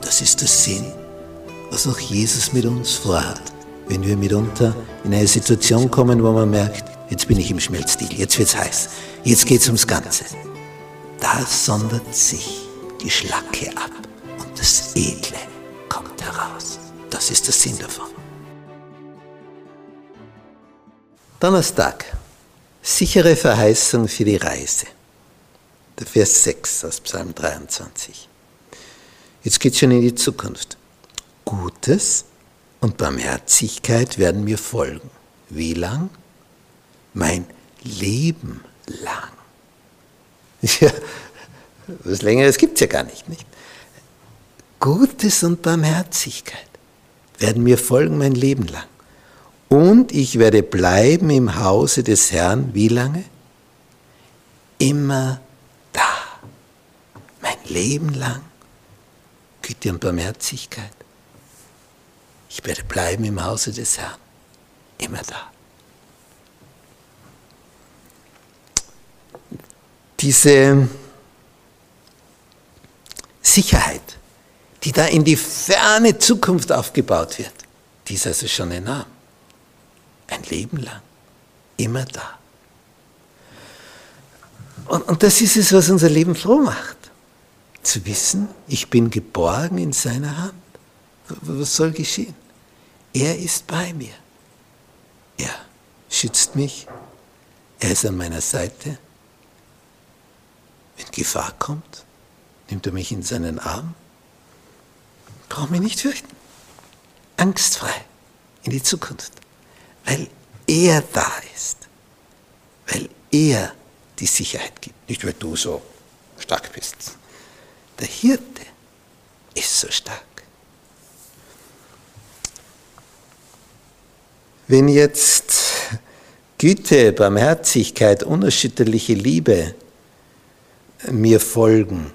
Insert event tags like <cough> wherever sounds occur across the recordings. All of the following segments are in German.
Das ist der Sinn, was auch Jesus mit uns vorhat. Wenn wir mitunter in eine Situation kommen, wo man merkt, jetzt bin ich im Schmelzstil, jetzt wird's heiß, jetzt geht's ums Ganze. Da sondert sich die Schlacke ab und das Edle kommt heraus. Das ist der Sinn davon. Donnerstag. Sichere Verheißung für die Reise. Der Vers 6 aus Psalm 23. Jetzt geht es schon in die Zukunft. Gutes und Barmherzigkeit werden mir folgen. Wie lang? Mein Leben lang. <laughs> Ja, was längeres gibt es ja gar nicht, nicht? Gutes und Barmherzigkeit werden mir folgen mein Leben lang. Und ich werde bleiben im Hause des Herrn, wie lange? Immer da. Mein Leben lang. Güte und Barmherzigkeit. Ich werde bleiben im Hause des Herrn. Immer da. Diese Sicherheit, die da in die ferne Zukunft aufgebaut wird, die ist also schon enorm. Ein Leben lang. Immer da. Und, und das ist es, was unser Leben froh macht. Zu wissen, ich bin geborgen in seiner Hand. Was soll geschehen? Er ist bei mir. Er schützt mich. Er ist an meiner Seite. Wenn Gefahr kommt, nimmt er mich in seinen Arm. Brauche mich nicht fürchten. Angstfrei in die Zukunft weil er da ist, weil er die Sicherheit gibt, nicht weil du so stark bist. Der Hirte ist so stark. Wenn jetzt Güte, Barmherzigkeit, unerschütterliche Liebe mir folgen,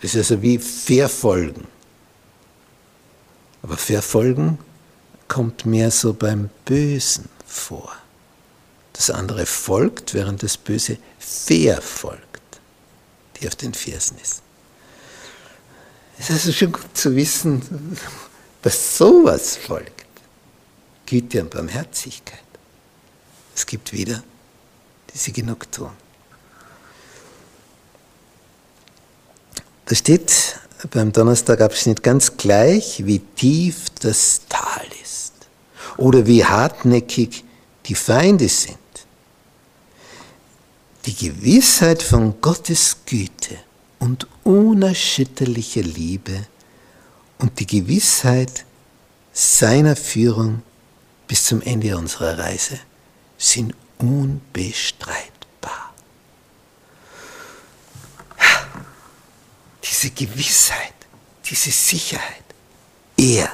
das ist also wie verfolgen. Aber verfolgen kommt mehr so beim Bösen vor. Das andere folgt, während das Böse verfolgt, die auf den Fersen ist. Es ist also schon gut zu wissen, dass sowas folgt. Güte und Barmherzigkeit. Es gibt wieder diese Genugtuung. Da steht beim Donnerstagabschnitt ganz gleich, wie tief das Tal ist oder wie hartnäckig die Feinde sind. Die Gewissheit von Gottes Güte und unerschütterlicher Liebe und die Gewissheit seiner Führung bis zum Ende unserer Reise sind unbestreitbar. diese Gewissheit, diese Sicherheit. Er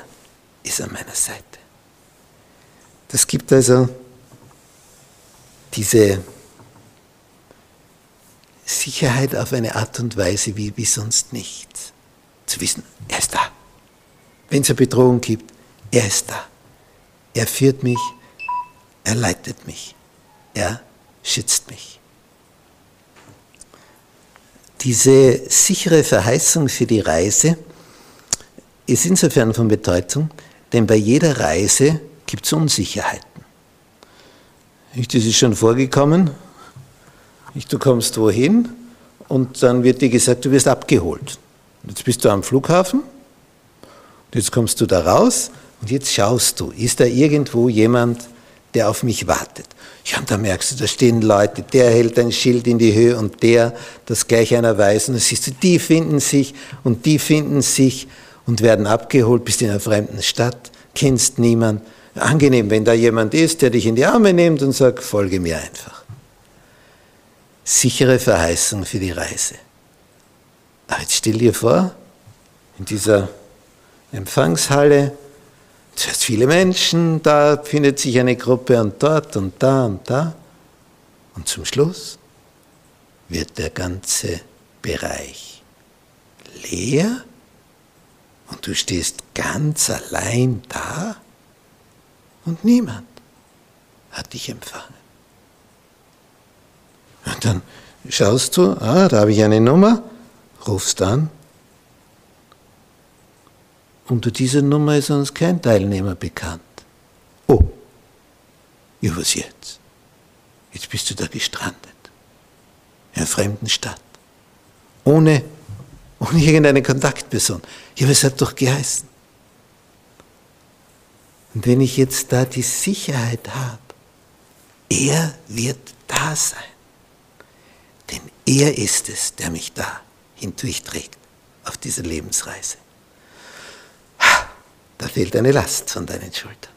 ist an meiner Seite. Das gibt also diese Sicherheit auf eine Art und Weise wie, wie sonst nichts. Zu wissen, er ist da. Wenn es eine Bedrohung gibt, er ist da. Er führt mich, er leitet mich, er schützt mich. Diese sichere Verheißung für die Reise ist insofern von Bedeutung, denn bei jeder Reise gibt es Unsicherheiten. Das ist schon vorgekommen. Du kommst wohin und dann wird dir gesagt, du wirst abgeholt. Jetzt bist du am Flughafen, jetzt kommst du da raus und jetzt schaust du, ist da irgendwo jemand, der auf mich wartet? Ja, und da merkst du, da stehen Leute, der hält ein Schild in die Höhe und der, das gleich einer weiß. Und dann siehst du, die finden sich und die finden sich und werden abgeholt, bist in einer fremden Stadt, kennst niemand. Angenehm, wenn da jemand ist, der dich in die Arme nimmt und sagt, folge mir einfach. Sichere Verheißung für die Reise. Aber jetzt stell dir vor, in dieser Empfangshalle, zuerst viele Menschen, da findet sich eine Gruppe und dort und da und da. Und zum Schluss wird der ganze Bereich leer und du stehst ganz allein da und niemand hat dich empfangen. Dann schaust du, ah, da habe ich eine Nummer, rufst an. Unter dieser Nummer ist uns kein Teilnehmer bekannt. Oh, ja, was jetzt? Jetzt bist du da gestrandet. In einer fremden Stadt. Ohne, ohne irgendeine Kontaktperson. Ja, aber es hat doch geheißen. Und wenn ich jetzt da die Sicherheit habe, er wird da sein. Er ist es, der mich da hindurchträgt auf dieser Lebensreise. Da fehlt eine Last von deinen Schultern.